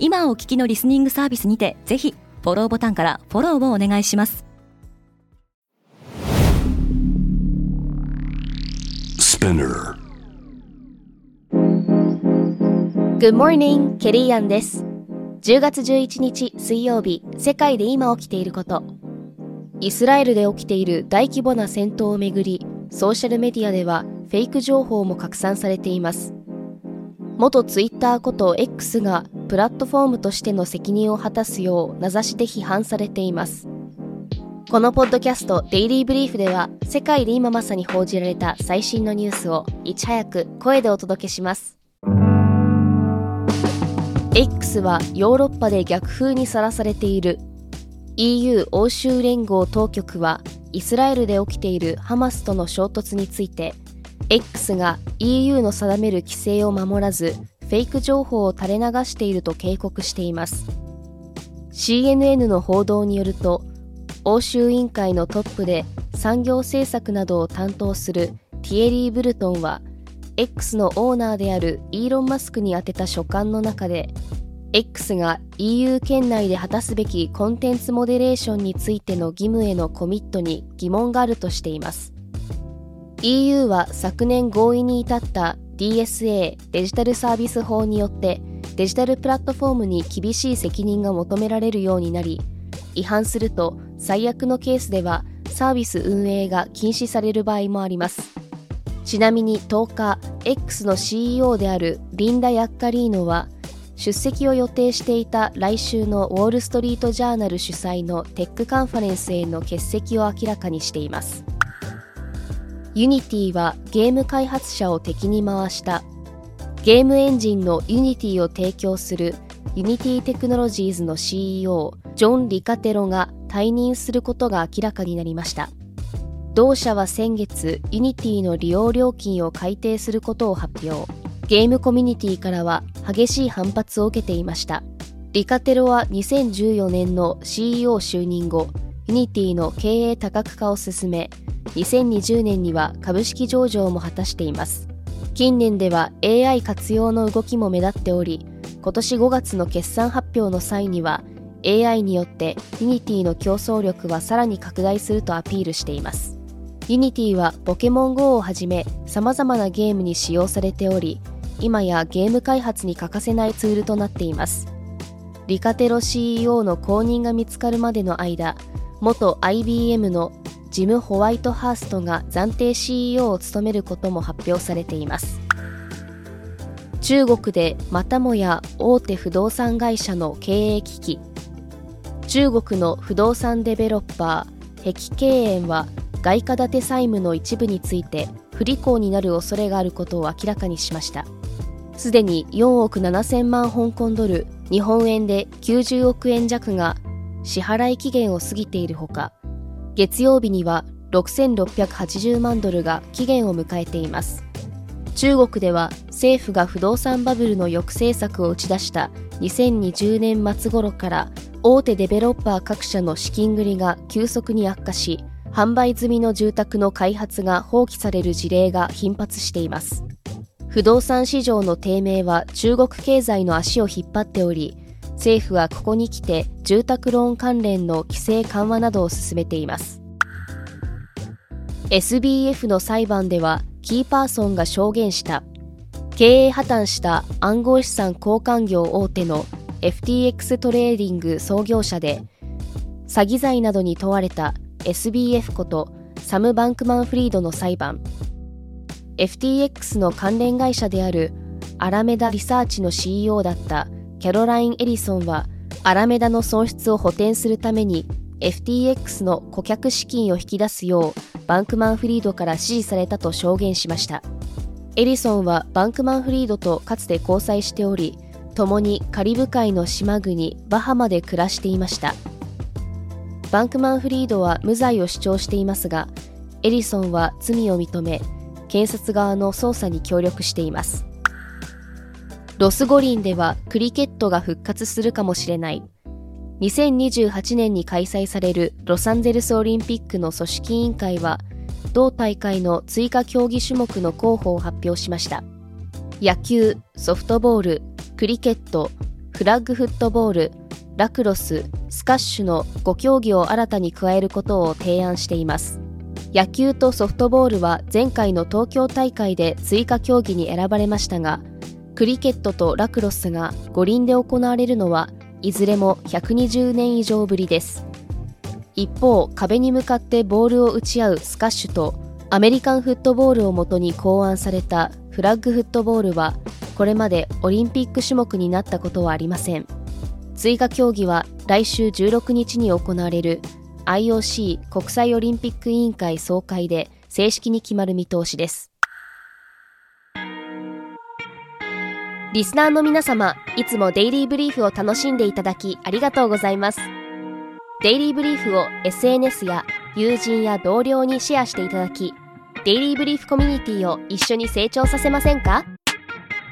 今お聞きのリスニングサービスにてぜひフォローボタンからフォローをお願いします。Good morning, ケリーアンです10月11日水曜日世界で今起きていることイスラエルで起きている大規模な戦闘をめぐりソーシャルメディアではフェイク情報も拡散されています元ツイッターこと X がプラットフォームとしての責任を果たすよう名指しで批判されています。このポッドキャストデイリーブリーフでは世界で今まさに報じられた最新のニュースをいち早く声でお届けします。X はヨーロッパで逆風にさらされている。EU 欧州連合当局はイスラエルで起きているハマスとの衝突について X が EU の定める規制を守らずフェイク情報を垂れ流していると警告しています。CNN の報道によると欧州委員会のトップで産業政策などを担当するティエリー・ブルトンは X のオーナーであるイーロン・マスクに宛てた書簡の中で X が EU 圏内で果たすべきコンテンツモデレーションについての義務へのコミットに疑問があるとしています。EU は昨年合意に至った DSA デジタルサービス法によってデジタルプラットフォームに厳しい責任が求められるようになり違反すると最悪のケースではサービス運営が禁止される場合もあります。ちなみに10日 X の CEO であるリンダ・ヤッカリーノは出席を予定していた来週のウォール・ストリート・ジャーナル主催のテックカンファレンスへの欠席を明らかにしています。ユニティはゲーム開発者を敵に回した。ゲームエンジンのユニティを提供するユニティテクノロジーズの CEO ジョン・リカテロが退任することが明らかになりました。同社は先月ユニティの利用料金を改定することを発表。ゲームコミュニティからは激しい反発を受けていました。リカテロは2014年の CEO 就任後ユニティの経営多角化を進め2020年には株式上場も果たしています。近年では AI 活用の動きも目立っており今年5月の決算発表の際には AI によってユニティの競争力はさらに拡大するとアピールしています。ユニティはポケモン GO をはじめ様々なゲームに使用されており今やゲーム開発に欠かせないツールとなっています。リカテロ CEO の後任が見つかるまでの間元 IBM のジム・ホワイトハーストが暫定 CEO を務めることも発表されています。中国でまたもや大手不動産会社の経営危機。中国の不動産デベロッパー碧桂園は外貨建て債務の一部について不履行になる恐れがあることを明らかにしました。すでに4億7000万香港ドル日本円で90億円弱が支払い期限を過ぎているほか月曜日には6680万ドルが期限を迎えています。中国では政府が不動産バブルの抑制策を打ち出した2020年末頃から大手デベロッパー各社の資金繰りが急速に悪化し販売済みの住宅の開発が放棄される事例が頻発しています。不動産市場の低迷は中国経済の足を引っ張っており政府はここに来て住宅ローン関連の規制緩和などを進めています。SBF の裁判ではキーパーソンが証言した経営破綻した暗号資産交換業大手の FTX トレーディング創業者で詐欺罪などに問われた SBF ことサム・バンクマンフリードの裁判。FTX の関連会社であるアラメダリサーチの CEO だったキャロライン・エリソンはアラメダの損失を補填するために FTX の顧客資金を引き出すようバンクマンフリードから指示されたと証言しました。エリソンはバンクマンフリードとかつて交際しており共にカリブ海の島国バハマで暮らしていました。バンクマンフリードは無罪を主張していますがエリソンは罪を認め検察側の捜査に協力しています。ロス五輪ではクリケットが復活するかもしれない。2028年に開催されるロサンゼルスオリンピックの組織委員会は同大会の追加競技種目の候補を発表しました。野球ソフトボールクリケットフラッグフットボールラクロススカッシュの5競技を新たに加えることを提案しています。野球とソフトボールは前回の東京大会で追加競技に選ばれましたがクリケットとラクロスが五輪で行われるのはいずれも120年以上ぶりです。一方壁に向かってボールを打ち合うスカッシュとアメリカンフットボールをもとに考案されたフラッグフットボールはこれまでオリンピック種目になったことはありません。追加競技は来週16日に行われる IOC 国際オリンピック委員会総会で正式に決まる見通しです。リスナーの皆様いつもデイリーブリーフを楽しんでいただきありがとうございますデイリーブリーフを SNS や友人や同僚にシェアしていただきデイリーブリーフコミュニティを一緒に成長させませんか？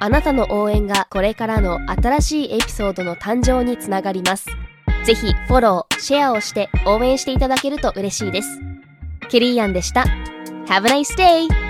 あなたの応援がこれからの新しいエピソードの誕生につながります。ぜひフォロー、シェアをして応援していただけると嬉しいです。ケリーアンでした。Have a nice day!